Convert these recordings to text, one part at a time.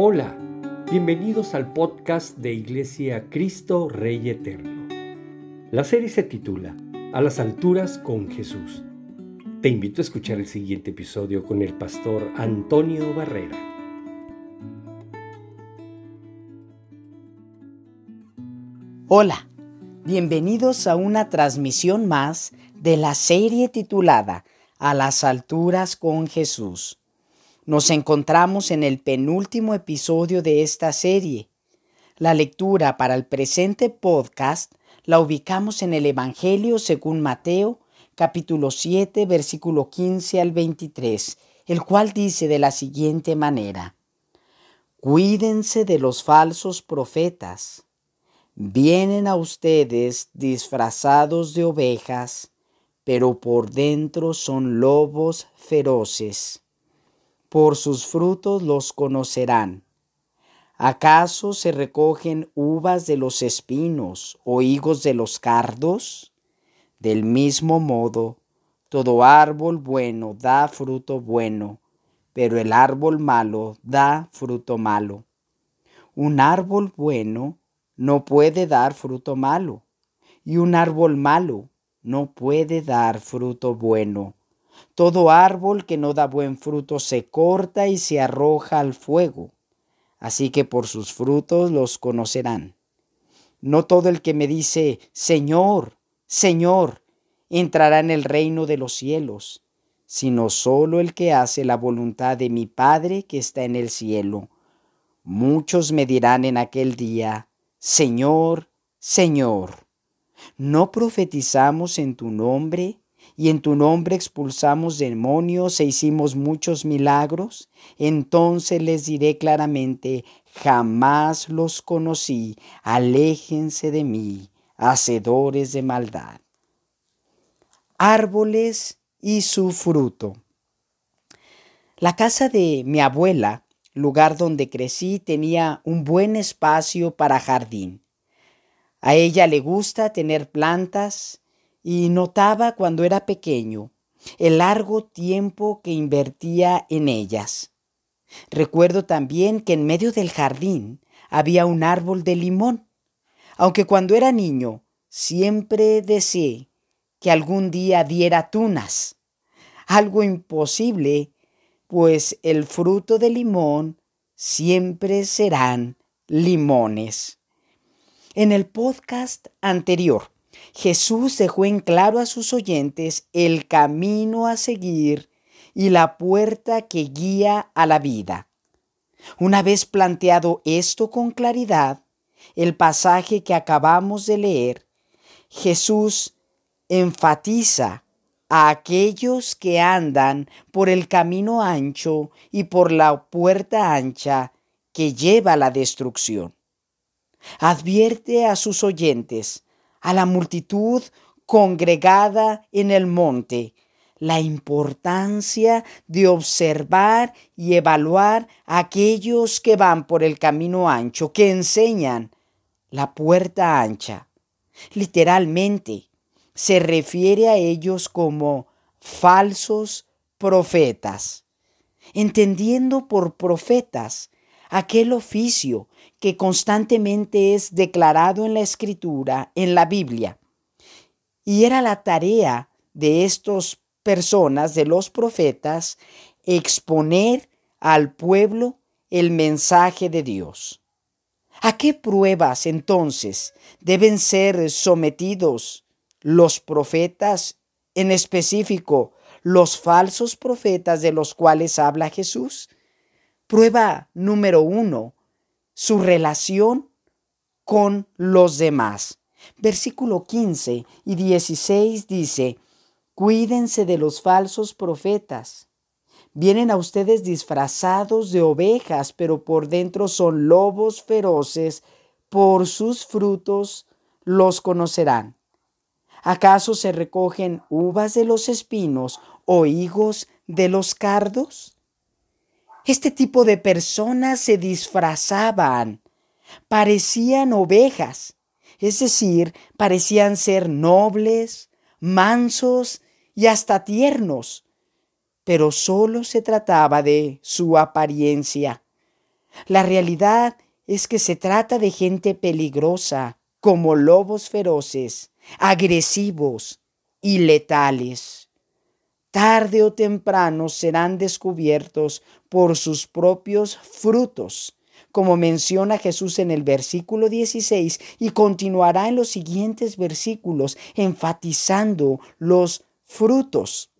Hola, bienvenidos al podcast de Iglesia Cristo Rey Eterno. La serie se titula A las alturas con Jesús. Te invito a escuchar el siguiente episodio con el pastor Antonio Barrera. Hola, bienvenidos a una transmisión más de la serie titulada A las alturas con Jesús. Nos encontramos en el penúltimo episodio de esta serie. La lectura para el presente podcast la ubicamos en el Evangelio según Mateo, capítulo 7, versículo 15 al 23, el cual dice de la siguiente manera, Cuídense de los falsos profetas. Vienen a ustedes disfrazados de ovejas, pero por dentro son lobos feroces por sus frutos los conocerán. ¿Acaso se recogen uvas de los espinos o higos de los cardos? Del mismo modo, todo árbol bueno da fruto bueno, pero el árbol malo da fruto malo. Un árbol bueno no puede dar fruto malo, y un árbol malo no puede dar fruto bueno. Todo árbol que no da buen fruto se corta y se arroja al fuego. Así que por sus frutos los conocerán. No todo el que me dice, Señor, Señor, entrará en el reino de los cielos, sino solo el que hace la voluntad de mi Padre que está en el cielo. Muchos me dirán en aquel día, Señor, Señor, ¿no profetizamos en tu nombre? Y en tu nombre expulsamos demonios e hicimos muchos milagros, entonces les diré claramente, jamás los conocí, aléjense de mí, hacedores de maldad. Árboles y su fruto. La casa de mi abuela, lugar donde crecí, tenía un buen espacio para jardín. A ella le gusta tener plantas, y notaba cuando era pequeño el largo tiempo que invertía en ellas. Recuerdo también que en medio del jardín había un árbol de limón, aunque cuando era niño siempre deseé que algún día diera tunas, algo imposible, pues el fruto de limón siempre serán limones. En el podcast anterior Jesús dejó en claro a sus oyentes el camino a seguir y la puerta que guía a la vida. Una vez planteado esto con claridad, el pasaje que acabamos de leer, Jesús enfatiza a aquellos que andan por el camino ancho y por la puerta ancha que lleva a la destrucción. Advierte a sus oyentes a la multitud congregada en el monte la importancia de observar y evaluar a aquellos que van por el camino ancho, que enseñan la puerta ancha. Literalmente, se refiere a ellos como falsos profetas, entendiendo por profetas aquel oficio que constantemente es declarado en la escritura, en la Biblia. Y era la tarea de estas personas, de los profetas, exponer al pueblo el mensaje de Dios. ¿A qué pruebas entonces deben ser sometidos los profetas, en específico los falsos profetas de los cuales habla Jesús? Prueba número uno, su relación con los demás. Versículo 15 y 16 dice, Cuídense de los falsos profetas. Vienen a ustedes disfrazados de ovejas, pero por dentro son lobos feroces. Por sus frutos los conocerán. ¿Acaso se recogen uvas de los espinos o higos de los cardos? Este tipo de personas se disfrazaban, parecían ovejas, es decir, parecían ser nobles, mansos y hasta tiernos, pero solo se trataba de su apariencia. La realidad es que se trata de gente peligrosa, como lobos feroces, agresivos y letales. Tarde o temprano serán descubiertos por sus propios frutos, como menciona Jesús en el versículo 16 y continuará en los siguientes versículos enfatizando los frutos.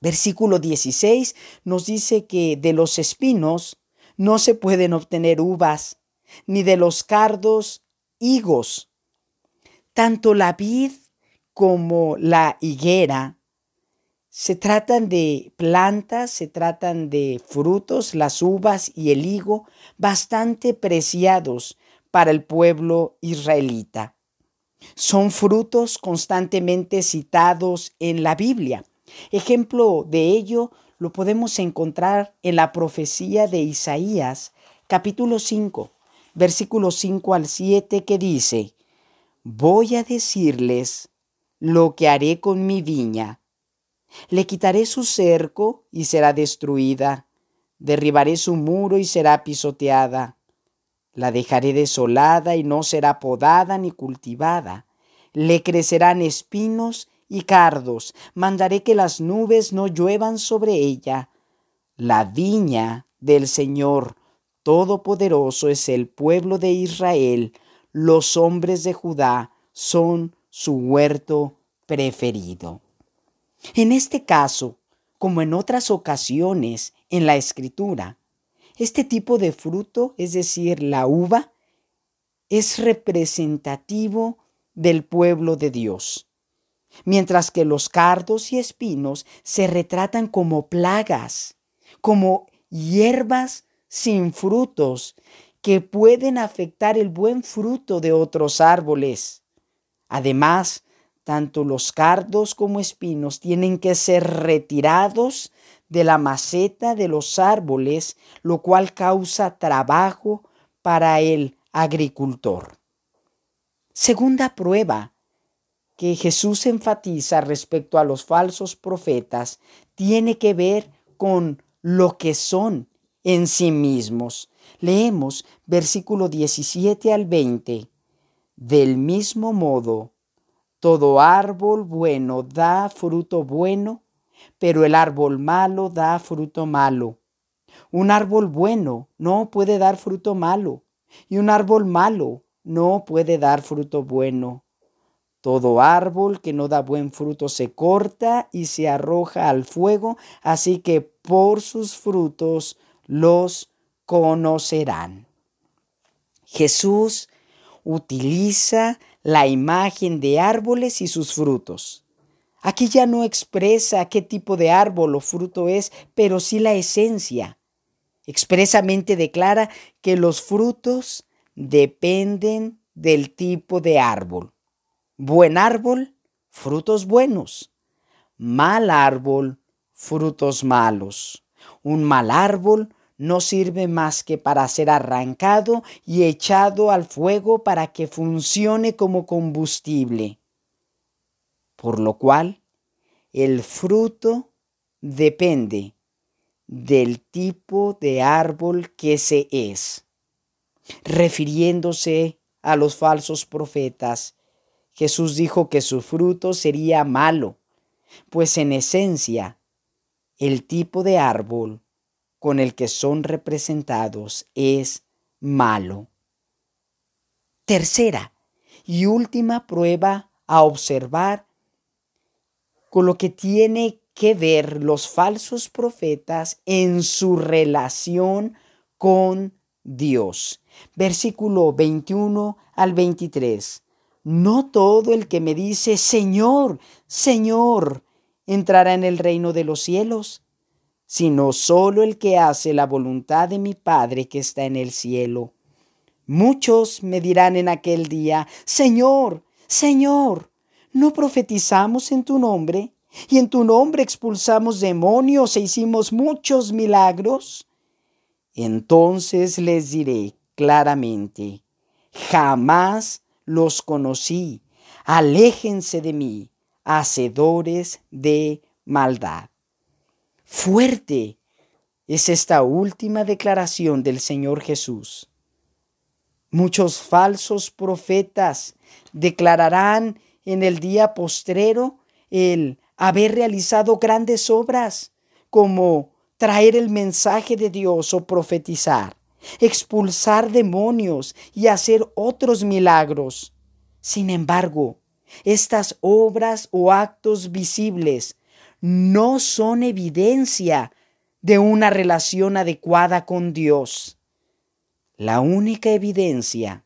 Versículo 16 nos dice que de los espinos no se pueden obtener uvas, ni de los cardos higos. Tanto la vid como la higuera se tratan de plantas, se tratan de frutos, las uvas y el higo, bastante preciados para el pueblo israelita. Son frutos constantemente citados en la Biblia. Ejemplo de ello lo podemos encontrar en la profecía de Isaías, capítulo 5, versículos 5 al 7, que dice, Voy a decirles lo que haré con mi viña. Le quitaré su cerco y será destruida. Derribaré su muro y será pisoteada. La dejaré desolada y no será podada ni cultivada. Le crecerán espinos y cardos. Mandaré que las nubes no lluevan sobre ella. La viña del Señor Todopoderoso es el pueblo de Israel. Los hombres de Judá son su huerto preferido. En este caso, como en otras ocasiones en la escritura, este tipo de fruto, es decir, la uva, es representativo del pueblo de Dios, mientras que los cardos y espinos se retratan como plagas, como hierbas sin frutos que pueden afectar el buen fruto de otros árboles. Además, tanto los cardos como espinos tienen que ser retirados de la maceta de los árboles, lo cual causa trabajo para el agricultor. Segunda prueba que Jesús enfatiza respecto a los falsos profetas tiene que ver con lo que son en sí mismos. Leemos versículo 17 al 20. Del mismo modo, todo árbol bueno da fruto bueno, pero el árbol malo da fruto malo. Un árbol bueno no puede dar fruto malo, y un árbol malo no puede dar fruto bueno. Todo árbol que no da buen fruto se corta y se arroja al fuego, así que por sus frutos los conocerán. Jesús utiliza la imagen de árboles y sus frutos. Aquí ya no expresa qué tipo de árbol o fruto es, pero sí la esencia. Expresamente declara que los frutos dependen del tipo de árbol. Buen árbol, frutos buenos. Mal árbol, frutos malos. Un mal árbol no sirve más que para ser arrancado y echado al fuego para que funcione como combustible. Por lo cual, el fruto depende del tipo de árbol que se es. Refiriéndose a los falsos profetas, Jesús dijo que su fruto sería malo, pues en esencia el tipo de árbol con el que son representados es malo. Tercera y última prueba a observar con lo que tiene que ver los falsos profetas en su relación con Dios. Versículo 21 al 23. No todo el que me dice, Señor, Señor, entrará en el reino de los cielos sino solo el que hace la voluntad de mi Padre que está en el cielo. Muchos me dirán en aquel día, Señor, Señor, ¿no profetizamos en tu nombre? ¿Y en tu nombre expulsamos demonios e hicimos muchos milagros? Entonces les diré claramente, jamás los conocí, aléjense de mí, hacedores de maldad fuerte es esta última declaración del Señor Jesús. Muchos falsos profetas declararán en el día postrero el haber realizado grandes obras, como traer el mensaje de Dios o profetizar, expulsar demonios y hacer otros milagros. Sin embargo, estas obras o actos visibles no son evidencia de una relación adecuada con Dios. La única evidencia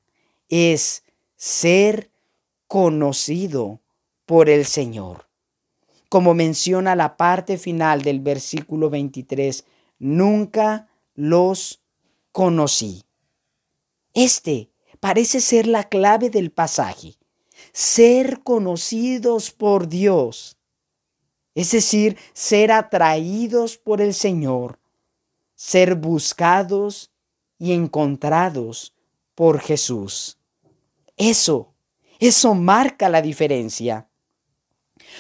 es ser conocido por el Señor. Como menciona la parte final del versículo 23, nunca los conocí. Este parece ser la clave del pasaje, ser conocidos por Dios es decir, ser atraídos por el Señor, ser buscados y encontrados por Jesús. Eso, eso marca la diferencia.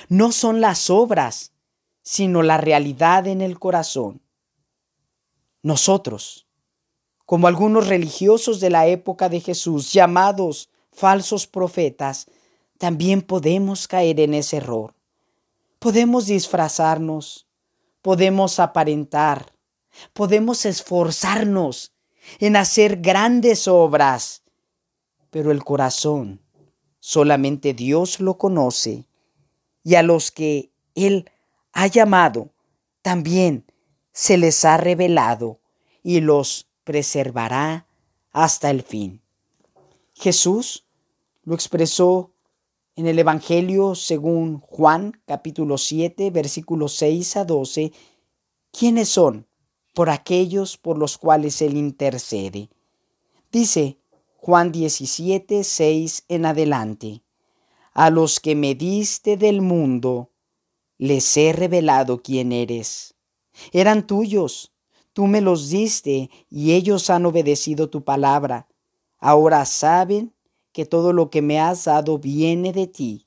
No son las obras, sino la realidad en el corazón. Nosotros, como algunos religiosos de la época de Jesús, llamados falsos profetas, también podemos caer en ese error. Podemos disfrazarnos, podemos aparentar, podemos esforzarnos en hacer grandes obras, pero el corazón solamente Dios lo conoce y a los que Él ha llamado también se les ha revelado y los preservará hasta el fin. Jesús lo expresó en el Evangelio según Juan capítulo 7 versículos 6 a 12, ¿quiénes son por aquellos por los cuales Él intercede? Dice Juan 17, 6 en adelante, a los que me diste del mundo, les he revelado quién eres. Eran tuyos, tú me los diste y ellos han obedecido tu palabra. Ahora saben que todo lo que me has dado viene de ti,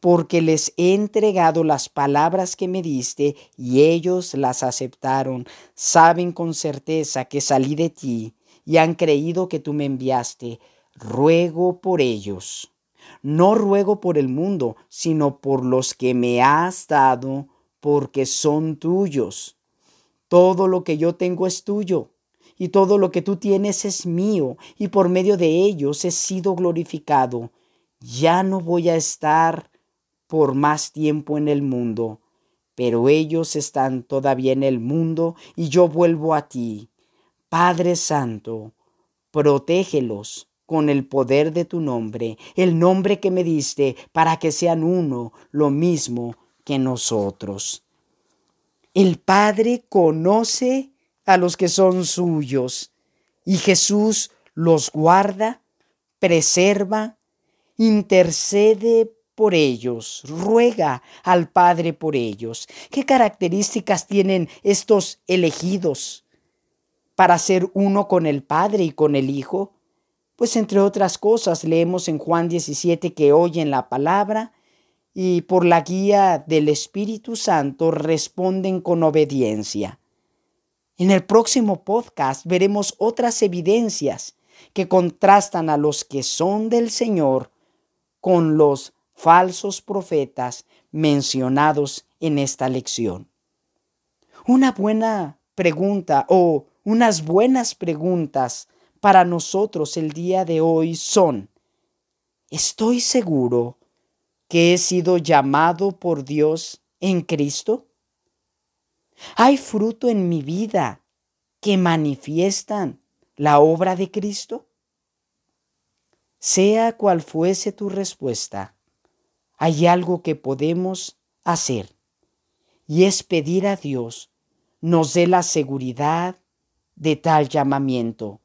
porque les he entregado las palabras que me diste y ellos las aceptaron. Saben con certeza que salí de ti y han creído que tú me enviaste. Ruego por ellos. No ruego por el mundo, sino por los que me has dado, porque son tuyos. Todo lo que yo tengo es tuyo y todo lo que tú tienes es mío, y por medio de ellos he sido glorificado. Ya no voy a estar por más tiempo en el mundo, pero ellos están todavía en el mundo y yo vuelvo a ti. Padre Santo, protégelos con el poder de tu nombre, el nombre que me diste, para que sean uno, lo mismo que nosotros. El Padre conoce a los que son suyos. Y Jesús los guarda, preserva, intercede por ellos, ruega al Padre por ellos. ¿Qué características tienen estos elegidos para ser uno con el Padre y con el Hijo? Pues entre otras cosas leemos en Juan 17 que oyen la palabra y por la guía del Espíritu Santo responden con obediencia. En el próximo podcast veremos otras evidencias que contrastan a los que son del Señor con los falsos profetas mencionados en esta lección. Una buena pregunta o unas buenas preguntas para nosotros el día de hoy son, ¿estoy seguro que he sido llamado por Dios en Cristo? ¿Hay fruto en mi vida que manifiestan la obra de Cristo? Sea cual fuese tu respuesta, hay algo que podemos hacer y es pedir a Dios nos dé la seguridad de tal llamamiento.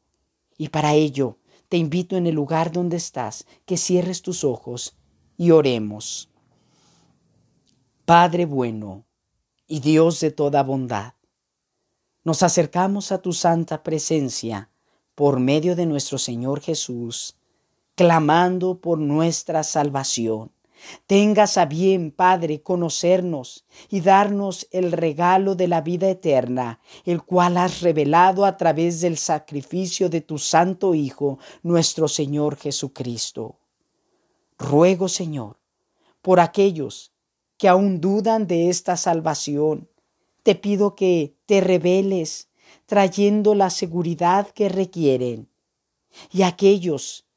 Y para ello te invito en el lugar donde estás que cierres tus ojos y oremos. Padre bueno, y Dios de toda bondad. Nos acercamos a tu santa presencia por medio de nuestro Señor Jesús, clamando por nuestra salvación, Tengas a bien, Padre, conocernos y darnos el regalo de la vida eterna, el cual has revelado a través del sacrificio de tu Santo Hijo, nuestro Señor Jesucristo. Ruego, Señor, por aquellos que aún dudan de esta salvación, te pido que te reveles trayendo la seguridad que requieren. Y aquellos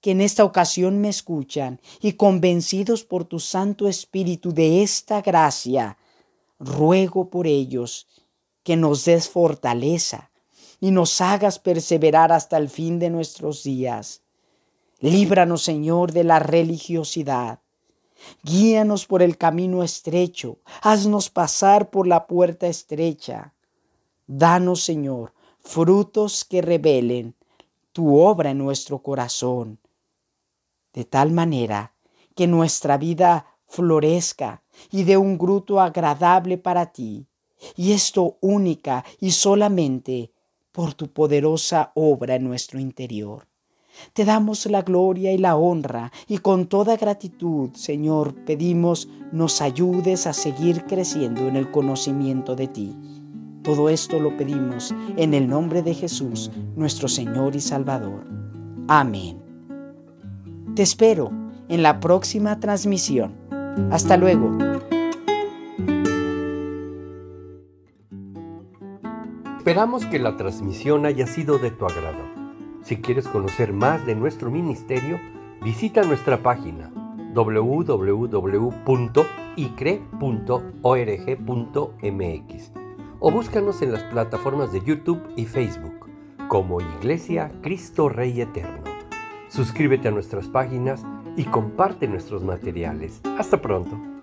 que en esta ocasión me escuchan y convencidos por tu Santo Espíritu de esta gracia, ruego por ellos que nos des fortaleza y nos hagas perseverar hasta el fin de nuestros días. Líbranos, Señor, de la religiosidad. Guíanos por el camino estrecho, haznos pasar por la puerta estrecha. Danos, Señor, frutos que revelen tu obra en nuestro corazón de tal manera que nuestra vida florezca y dé un gruto agradable para ti, y esto única y solamente por tu poderosa obra en nuestro interior. Te damos la gloria y la honra y con toda gratitud, Señor, pedimos nos ayudes a seguir creciendo en el conocimiento de ti. Todo esto lo pedimos en el nombre de Jesús, nuestro Señor y Salvador. Amén. Te espero en la próxima transmisión. Hasta luego. Esperamos que la transmisión haya sido de tu agrado. Si quieres conocer más de nuestro ministerio, visita nuestra página www.icre.org.mx o búscanos en las plataformas de YouTube y Facebook como Iglesia Cristo Rey Eterno. Suscríbete a nuestras páginas y comparte nuestros materiales. Hasta pronto.